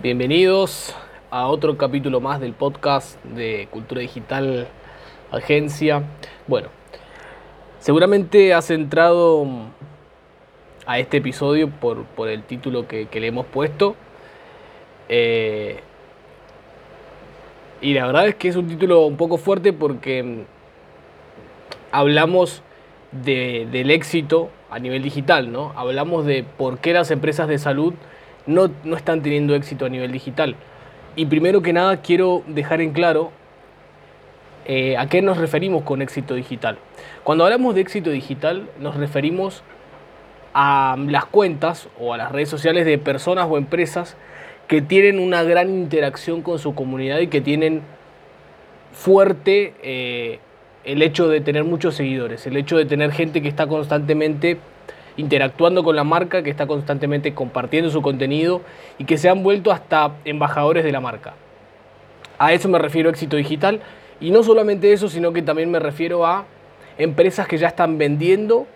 Bienvenidos a otro capítulo más del podcast de Cultura Digital Agencia. Bueno, seguramente has entrado a este episodio por, el título que, le hemos puesto. Eh, y la verdad es que es un título un poco fuerte porque hablamos del éxito a nivel digital, ¿no? Hablamos de por qué las empresas de salud no, están teniendo éxito a nivel digital. Y primero que nada quiero dejar en claro eh, a qué nos referimos con éxito digital. Cuando hablamos de éxito digital nos referimos a las cuentas o a las redes sociales de personas o empresas que tienen una gran interacción con su comunidad y que tienen fuerte eh, el hecho de tener muchos seguidores, el hecho de tener gente que está constantemente interactuando con la marca, que está constantemente compartiendo su contenido y que se han vuelto hasta embajadores de la marca. A eso me refiero éxito digital y no solamente eso, sino que también me refiero a empresas que ya están vendiendo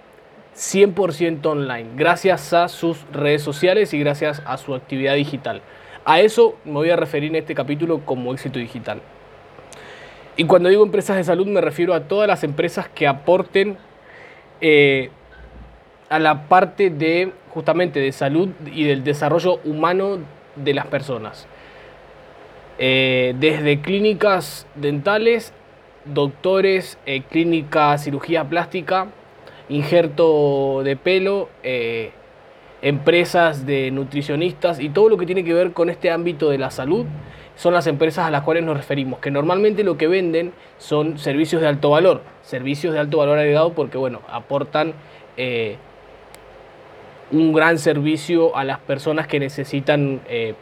100% online, gracias a sus redes sociales y gracias a su actividad digital. A eso me voy a referir en este capítulo como éxito digital. Y cuando digo empresas de salud me refiero a todas las empresas que aporten eh, a la parte de justamente de salud y del desarrollo humano de las personas. Eh, desde clínicas dentales, doctores, eh, clínica cirugía plástica, injerto de pelo, eh, empresas de nutricionistas y todo lo que tiene que ver con este ámbito de la salud son las empresas a las cuales nos referimos, que normalmente lo que venden son servicios de alto valor, servicios de alto valor agregado porque bueno, aportan un gran servicio a las personas que necesitan eh,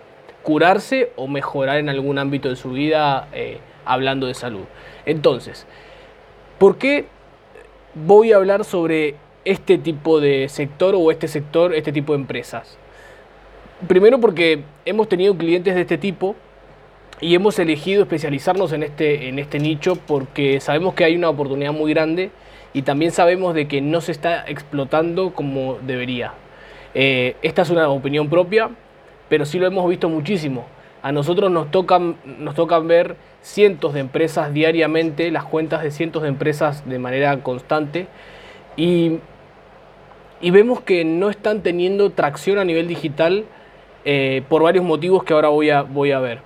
curarse o mejorar en algún ámbito de su vida eh, hablando de salud. Entonces, ¿por qué voy a hablar sobre este tipo de sector o este sector, este tipo de empresas? Primero porque hemos tenido clientes de este tipo y hemos elegido especializarnos en este, en este nicho porque sabemos que hay una oportunidad muy grande y también sabemos de que no se está explotando como debería. Eh, esta es una opinión propia, pero sí lo hemos visto muchísimo. A nosotros nos tocan, nos tocan ver cientos de empresas diariamente, las cuentas de cientos de empresas de manera constante, y, vemos que no están teniendo tracción a nivel digital eh, por varios motivos que ahora voy a, voy a ver.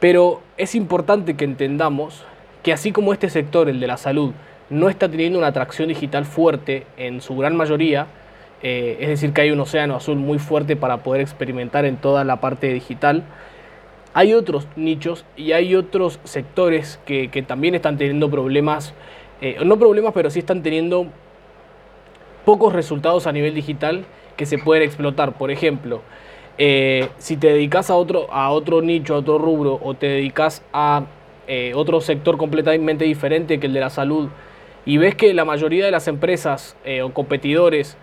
Pero es importante que entendamos que así como este sector, el de la salud, no está teniendo una atracción digital fuerte en su gran mayoría, eh, es decir, que hay un océano azul muy fuerte para poder experimentar en toda la parte digital. Hay otros nichos y hay otros sectores que, también están teniendo problemas, eh, no problemas, pero sí están teniendo pocos resultados a nivel digital que se pueden explotar. Por ejemplo, eh, si te dedicas a otro, a otro nicho, a otro rubro, o te dedicas a otro sector completamente diferente que el de la salud, y ves que la mayoría de las empresas o competidores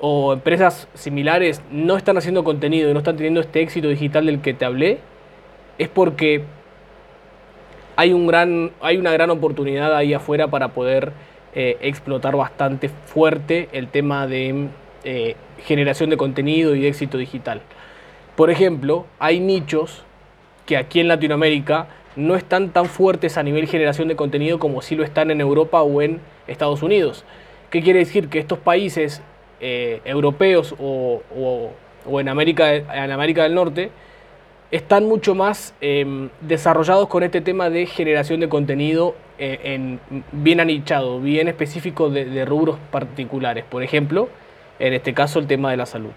o empresas similares no están haciendo contenido y no están teniendo este éxito digital del que te hablé, es porque hay, un gran, hay una gran oportunidad ahí afuera para poder eh, explotar bastante fuerte el tema de eh, generación de contenido y éxito digital. Por ejemplo, hay nichos que aquí en Latinoamérica no están tan fuertes a nivel generación de contenido como si lo están en Europa o en Estados Unidos. ¿Qué quiere decir? Que estos países eh, europeos o, en, América, en América del Norte están mucho más em, desarrollados con este tema de generación de contenido eh, en, bien anichado, bien específico de, rubros particulares. Por ejemplo, en este caso el tema de la salud.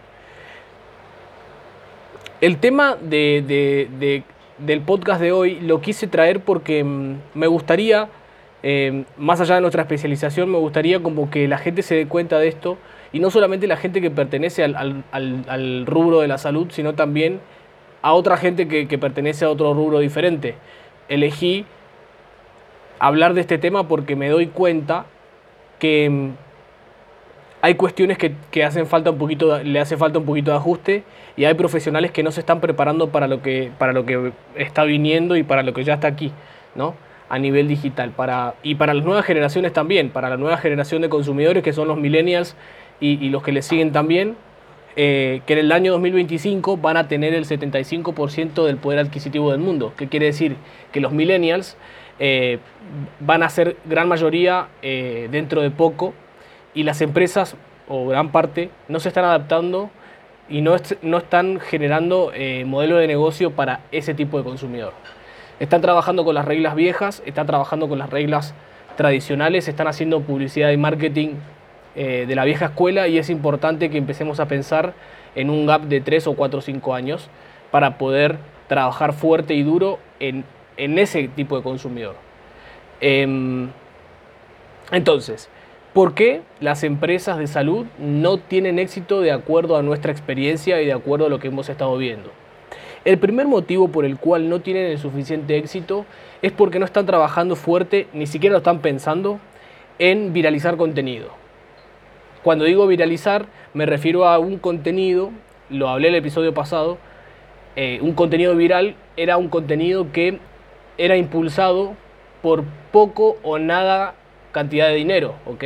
El tema del podcast de hoy lo quise traer porque em, me gustaría, em, más allá de nuestra especialización, me gustaría como que la gente se dé cuenta de esto y no solamente la gente que pertenece al, rubro de la salud, sino también a otra gente que, pertenece a otro rubro diferente. Elegí hablar de este tema porque me doy cuenta que mm, hay cuestiones que, hacen falta un poquito, le hace falta un poquito de ajuste y hay profesionales que no se están preparando para lo que, para lo que está viniendo y para lo que ya está aquí, ¿no? a nivel digital. Para, y para las nuevas generaciones también, para la nueva generación de consumidores que son los millennials y, los que le siguen también, eh, que en el año 2025 van a tener el 75% del poder adquisitivo del mundo. ¿Qué quiere decir? Que los millennials eh, van a ser gran mayoría eh, dentro de poco y las empresas, o gran parte, no se están adaptando y no, no están generando modelo de negocio para ese tipo de consumidor. Están trabajando con las reglas viejas, están trabajando con las reglas tradicionales, están haciendo publicidad y marketing eh, de la vieja escuela y es importante que empecemos a pensar en un gap de 3 o 4 o 5 años para poder trabajar fuerte y duro en, ese tipo de consumidor. Em, entonces, ¿por qué las empresas de salud no tienen éxito de acuerdo a nuestra experiencia y de acuerdo a lo que hemos estado viendo? El primer motivo por el cual no tienen el suficiente éxito es porque no están trabajando fuerte, ni siquiera lo están pensando en viralizar contenido. Cuando digo viralizar, me refiero a un contenido, lo hablé el episodio pasado, eh, un contenido viral era un contenido que era impulsado por poco o nada cantidad de dinero, ¿ok?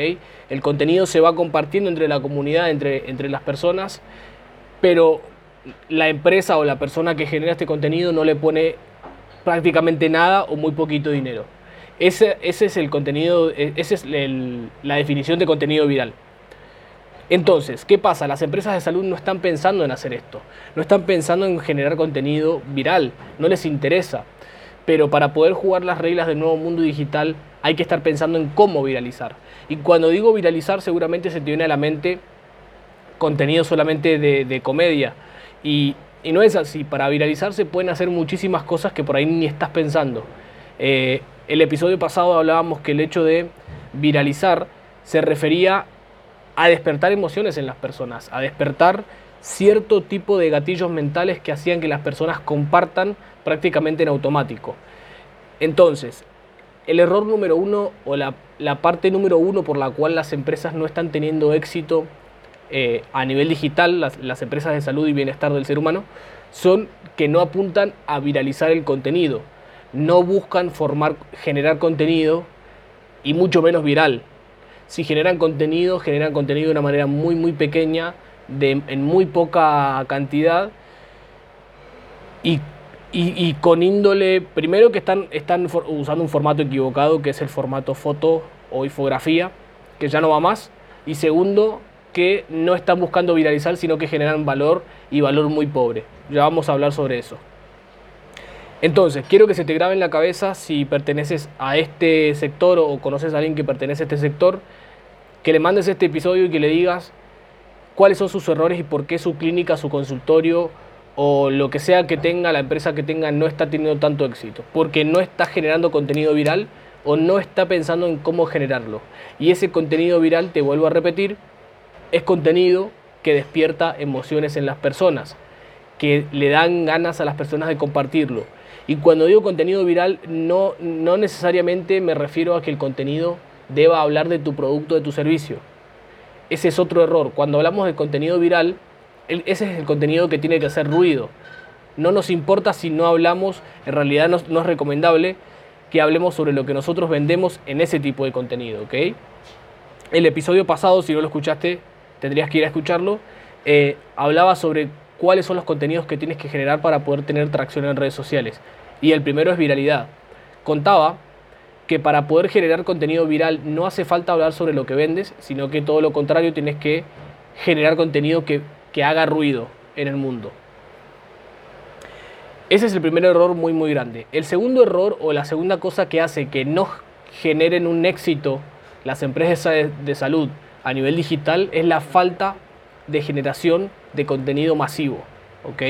El contenido se va compartiendo entre la comunidad, entre, entre las personas, pero la empresa o la persona que genera este contenido no le pone prácticamente nada o muy poquito dinero. Ese, ese es el contenido, e, esa es la definición de contenido viral. Entonces, ¿qué pasa? Las empresas de salud no están pensando en hacer esto, no están pensando en generar contenido viral, no les interesa. Pero para poder jugar las reglas del nuevo mundo digital hay que estar pensando en cómo viralizar. Y cuando digo viralizar seguramente se te viene a la mente contenido solamente de, comedia. Y, no es así, para viralizar se pueden hacer muchísimas cosas que por ahí ni estás pensando. Eh, el episodio pasado hablábamos que el hecho de viralizar se refería a despertar emociones en las personas, a despertar cierto tipo de gatillos mentales que hacían que las personas compartan prácticamente en automático. Entonces, el error número uno o la, parte número uno por la cual las empresas no están teniendo éxito eh, a nivel digital, las, las, empresas de salud y bienestar del ser humano, son que no apuntan a viralizar el contenido, no buscan formar, generar contenido y mucho menos viral si generan contenido, generan contenido de una manera muy, muy pequeña, de, en muy poca cantidad y, con índole, primero que están, están usando un formato equivocado, que es el formato foto o infografía, que ya no va más, y segundo, que no están buscando viralizar, sino que generan valor y valor muy pobre. Ya vamos a hablar sobre eso. Entonces, quiero que se te grabe en la cabeza si perteneces a este sector o conoces a alguien que pertenece a este sector, que le mandes este episodio y que le digas cuáles son sus errores y por qué su clínica, su consultorio o lo que sea que tenga, la empresa que tenga, no está teniendo tanto éxito. Porque no está generando contenido viral o no está pensando en cómo generarlo. Y ese contenido viral, te vuelvo a repetir, es contenido que despierta emociones en las personas, que le dan ganas a las personas de compartirlo y cuando digo contenido viral, no, no necesariamente me refiero a que el contenido deba hablar de tu producto, de tu servicio. Ese es otro error. Cuando hablamos de contenido viral, ese es el contenido que tiene que hacer ruido. No nos importa si no hablamos, en realidad no, es recomendable que hablemos sobre lo que nosotros vendemos en ese tipo de contenido, ¿ok? El episodio pasado, si no lo escuchaste, tendrías que ir a escucharlo, eh, hablaba sobre cuáles son los contenidos que tienes que generar para poder tener tracción en redes sociales. Y el primero es viralidad. Contaba que para poder generar contenido viral no hace falta hablar sobre lo que vendes, sino que todo lo contrario tienes que generar contenido que, haga ruido en el mundo. Ese es el primer error muy muy grande. El segundo error o la segunda cosa que hace que no generen un éxito las empresas de salud a nivel digital es la falta de generación de contenido masivo. ¿ok?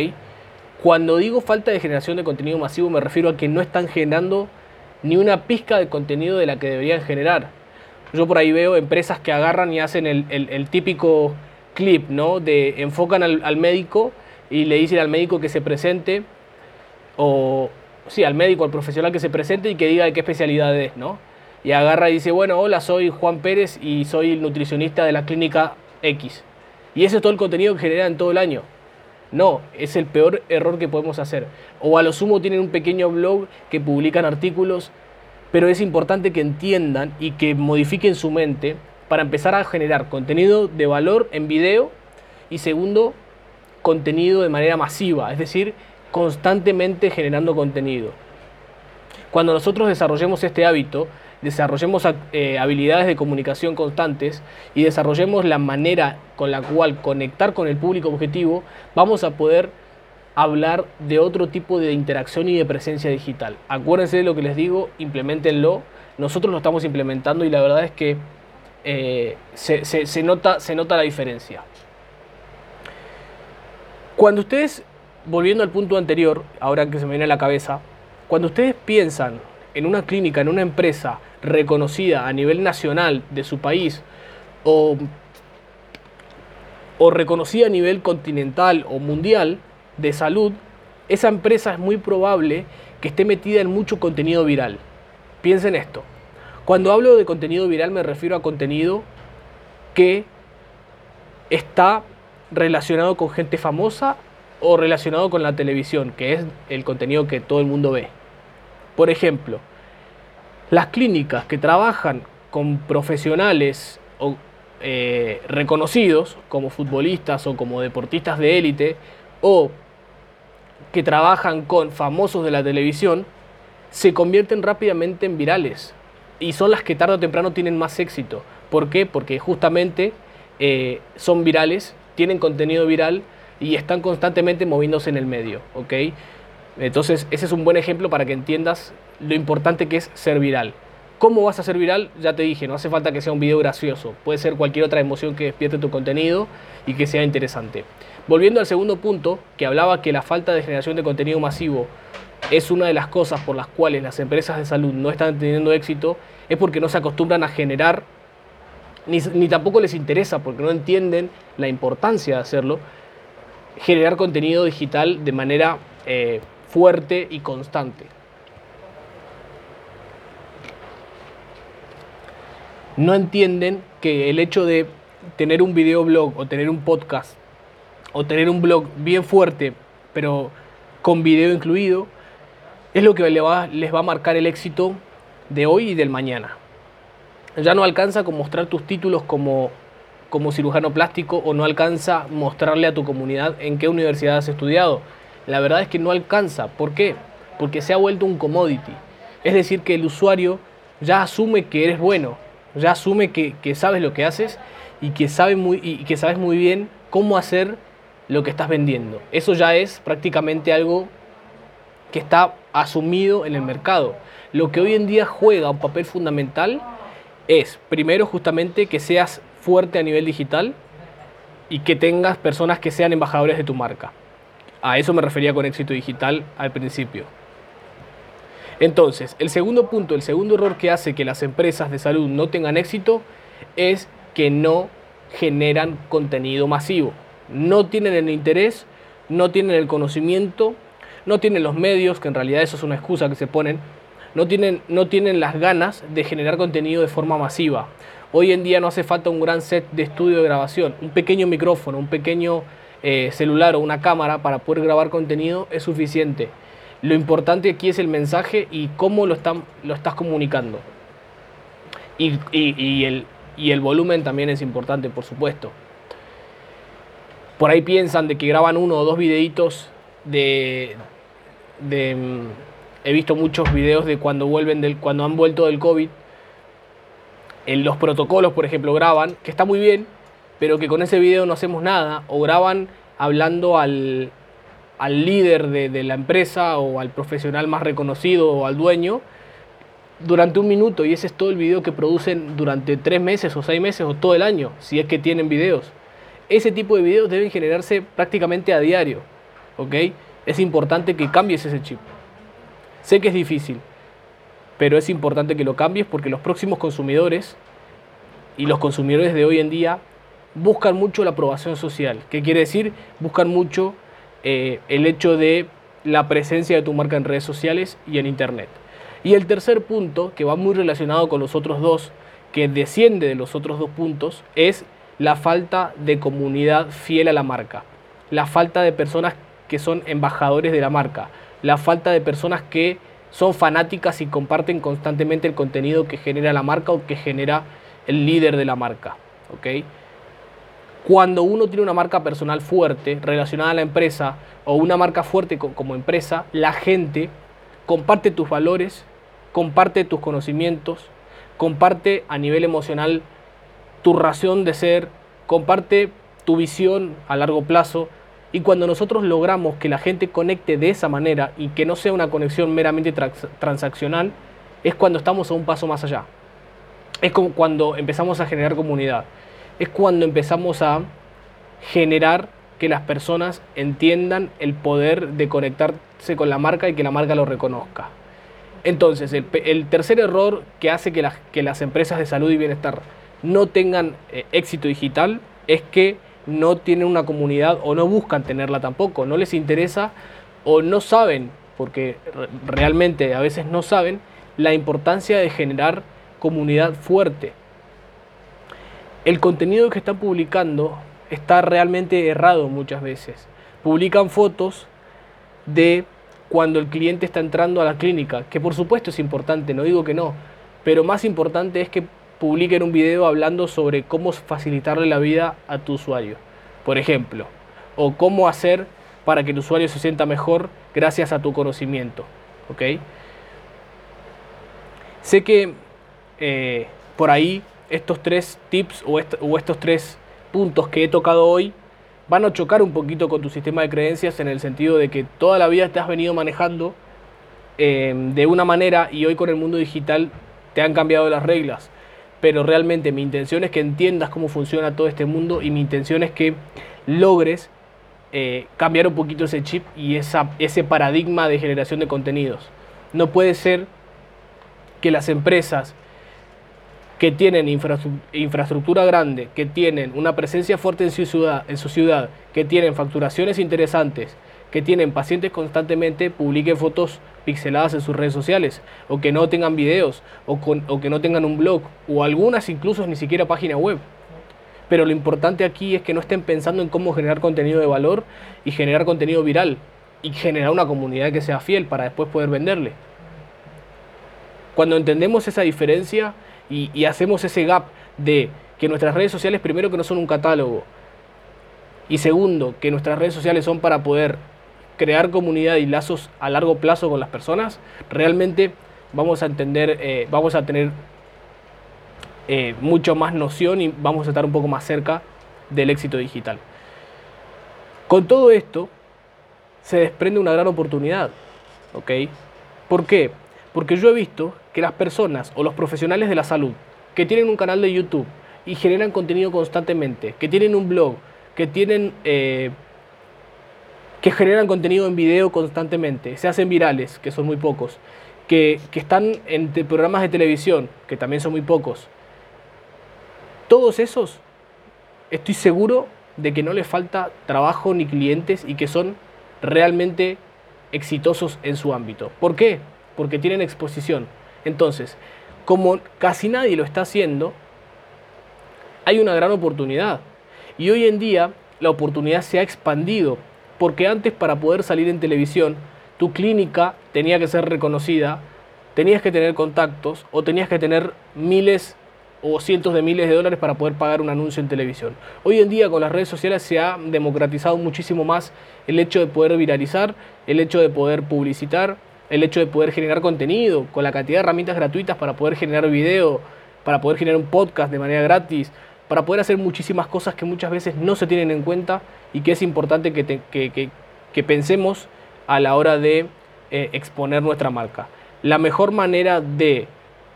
Cuando digo falta de generación de contenido masivo me refiero a que no están generando ni una pizca de contenido de la que deberían generar. Yo por ahí veo empresas que agarran y hacen el, típico clip, ¿no? De enfocan al, médico y le dicen al médico que se presente, o sí, al médico, al profesional que se presente y que diga de qué especialidad es, ¿no? Y agarra y dice, bueno, hola, soy Juan Pérez y soy el nutricionista de la clínica X. Y ese es todo el contenido que generan todo el año. No, es el peor error que podemos hacer. O a lo sumo tienen un pequeño blog que publican artículos, pero es importante que entiendan y que modifiquen su mente para empezar a generar contenido de valor en video y segundo, contenido de manera masiva, es decir, constantemente generando contenido. Cuando nosotros desarrollemos este hábito, desarrollemos eh, habilidades de comunicación constantes y desarrollemos la manera con la cual conectar con el público objetivo, vamos a poder hablar de otro tipo de interacción y de presencia digital. Acuérdense de lo que les digo, implementenlo. Nosotros lo estamos implementando y la verdad es que eh, se, nota, se nota la diferencia. Cuando ustedes, volviendo al punto anterior, ahora que se me viene a la cabeza, cuando ustedes piensan en una clínica, en una empresa reconocida a nivel nacional de su país o, o reconocida a nivel continental o mundial de salud, esa empresa es muy probable que esté metida en mucho contenido viral. Piensen esto. Cuando hablo de contenido viral me refiero a contenido que está relacionado con gente famosa o relacionado con la televisión, que es el contenido que todo el mundo ve. Por ejemplo, las clínicas que trabajan con profesionales eh, reconocidos como futbolistas o como deportistas de élite o que trabajan con famosos de la televisión se convierten rápidamente en virales y son las que tarde o temprano tienen más éxito. ¿Por qué? Porque justamente eh, son virales, tienen contenido viral y están constantemente moviéndose en el medio. Entonces, ese es un buen ejemplo para que entiendas lo importante que es ser viral. ¿Cómo vas a ser viral? Ya te dije, no hace falta que sea un video gracioso, puede ser cualquier otra emoción que despierte tu contenido y que sea interesante. Volviendo al segundo punto, que hablaba que la falta de generación de contenido masivo es una de las cosas por las cuales las empresas de salud no están teniendo éxito, es porque no se acostumbran a generar, ni, tampoco les interesa, porque no entienden la importancia de hacerlo, generar contenido digital de manera eh, fuerte y constante. No entienden que el hecho de tener un videoblog o tener un podcast o tener un blog bien fuerte, pero con video incluido, es lo que les va, les va a marcar el éxito de hoy y del mañana. Ya no alcanza con mostrar tus títulos como, como cirujano plástico o no alcanza mostrarle a tu comunidad en qué universidad has estudiado la verdad es que no alcanza. ¿Por qué? Porque se ha vuelto un commodity. Es decir, que el usuario ya asume que eres bueno, ya asume que, sabes lo que haces y que, muy, y que sabes muy bien cómo hacer lo que estás vendiendo. Eso ya es prácticamente algo que está asumido en el mercado. Lo que hoy en día juega un papel fundamental es, primero, justamente que seas fuerte a nivel digital y que tengas personas que sean embajadores de tu marca. A eso me refería con éxito digital al principio. Entonces, el segundo punto, el segundo error que hace que las empresas de salud no tengan éxito es que no generan contenido masivo. No tienen el interés, no tienen el conocimiento, no tienen los medios, que en realidad eso es una excusa que se ponen, no tienen, no tienen las ganas de generar contenido de forma masiva. Hoy en día no hace falta un gran set de estudio de grabación, un pequeño micrófono, un pequeño eh, celular o una cámara para poder grabar contenido es suficiente. Lo importante aquí es el mensaje y cómo lo, están, lo estás comunicando. Y, el, y el volumen también es importante, por supuesto. Por ahí piensan de que graban uno o dos videitos de, de mm, he visto muchos videos de cuando vuelven del cuando han vuelto del COVID en los protocolos por ejemplo graban que está muy bien pero que con ese video no hacemos nada, o graban hablando al, líder de, la empresa o al profesional más reconocido o al dueño durante un minuto y ese es todo el video que producen durante tres meses o seis meses o todo el año, si es que tienen videos. Ese tipo de videos deben generarse prácticamente a diario, ¿ok? Es importante que cambies ese chip. Sé que es difícil, pero es importante que lo cambies porque los próximos consumidores y los consumidores de hoy en día buscan mucho la aprobación social. ¿Qué quiere decir? Buscan mucho eh, el hecho de la presencia de tu marca en redes sociales y en Internet. Y el tercer punto, que va muy relacionado con los otros dos, que desciende de los otros dos puntos, es la falta de comunidad fiel a la marca. La falta de personas que son embajadores de la marca. La falta de personas que son fanáticas y comparten constantemente el contenido que genera la marca o que genera el líder de la marca. ¿ok?, Cuando uno tiene una marca personal fuerte relacionada a la empresa o una marca fuerte como empresa, la gente comparte tus valores, comparte tus conocimientos, comparte a nivel emocional tu razón de ser, comparte tu visión a largo plazo. Y cuando nosotros logramos que la gente conecte de esa manera y que no sea una conexión meramente transaccional, es cuando estamos a un paso más allá. Es cuando empezamos a generar comunidad es cuando empezamos a generar que las personas entiendan el poder de conectarse con la marca y que la marca lo reconozca. Entonces, el, tercer error que hace que las, que las, empresas de salud y bienestar no tengan eh, éxito digital es que no tienen una comunidad o no buscan tenerla tampoco, no les interesa o no saben, porque realmente a veces no saben, la importancia de generar comunidad fuerte el contenido que están publicando está realmente errado muchas veces. Publican fotos de cuando el cliente está entrando a la clínica, que por supuesto es importante, no digo que no, pero más importante es que publiquen un video hablando sobre cómo facilitarle la vida a tu usuario, por ejemplo, o cómo hacer para que el usuario se sienta mejor gracias a tu conocimiento, ¿ok? Sé que eh, por ahí estos tres tips o, estos tres puntos que he tocado hoy van a chocar un poquito con tu sistema de creencias en el sentido de que toda la vida te has venido manejando em, de una manera y hoy con el mundo digital te han cambiado las reglas. Pero realmente mi intención es que entiendas cómo funciona todo este mundo y mi intención es que logres eh, cambiar un poquito ese chip y ese paradigma de generación de contenidos. No puede ser que las empresas que tienen infraestructura grande, que tienen una presencia fuerte en su, ciudad, en su ciudad, que tienen facturaciones interesantes, que tienen pacientes constantemente, publiquen fotos pixeladas en sus redes sociales, o que no tengan videos, o, o que no tengan un blog, o algunas incluso ni siquiera página web. Pero lo importante aquí es que no estén pensando en cómo generar contenido de valor y generar contenido viral y generar una comunidad que sea fiel para después poder venderle. Cuando entendemos esa diferencia, y, hacemos ese gap de que nuestras redes sociales, primero que no son un catálogo, y segundo, que nuestras redes sociales son para poder crear comunidad y lazos a largo plazo con las personas, realmente vamos a entender, eh, vamos a tener eh, mucho más noción y vamos a estar un poco más cerca del éxito digital. Con todo esto, se desprende una gran oportunidad, ¿ok? ¿Por qué? Porque yo he visto que las personas o los profesionales de la salud que tienen un canal de YouTube y generan contenido constantemente, que tienen un blog, que tienen... Eh, que generan contenido en video constantemente, se hacen virales, que son muy pocos, que, que están en programas de televisión, que también son muy pocos. Todos esos, estoy seguro de que no les falta trabajo ni clientes y que son realmente exitosos en su ámbito. ¿Por qué? porque tienen exposición. Entonces, como casi nadie lo está haciendo, hay una gran oportunidad. Y hoy en día la oportunidad se ha expandido, porque antes para poder salir en televisión, tu clínica tenía que ser reconocida, tenías que tener contactos o tenías que tener miles o cientos de miles de dólares para poder pagar un anuncio en televisión. Hoy en día con las redes sociales se ha democratizado muchísimo más el hecho de poder viralizar, el hecho de poder publicitar, el hecho de poder generar contenido con la cantidad de herramientas gratuitas para poder generar video, para poder generar un podcast de manera gratis, para poder hacer muchísimas cosas que muchas veces no se tienen en cuenta y que es importante que, pensemos a la hora de eh, exponer nuestra marca. La mejor manera de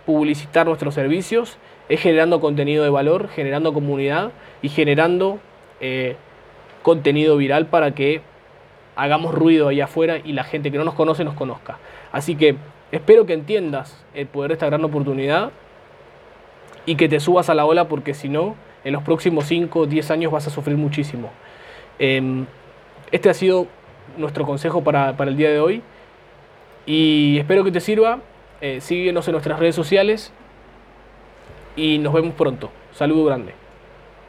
publicitar nuestros servicios es generando contenido de valor, generando comunidad y generando eh, contenido viral para que hagamos ruido allá afuera y la gente que no nos conoce nos conozca. Así que espero que entiendas el poder de esta gran oportunidad y que te subas a la ola porque si no, en los próximos 5 o 10 años vas a sufrir muchísimo. Em, este ha sido nuestro consejo para, el día de hoy y espero que te sirva. Eh, síguenos en nuestras redes sociales y nos vemos pronto. Saludo grande.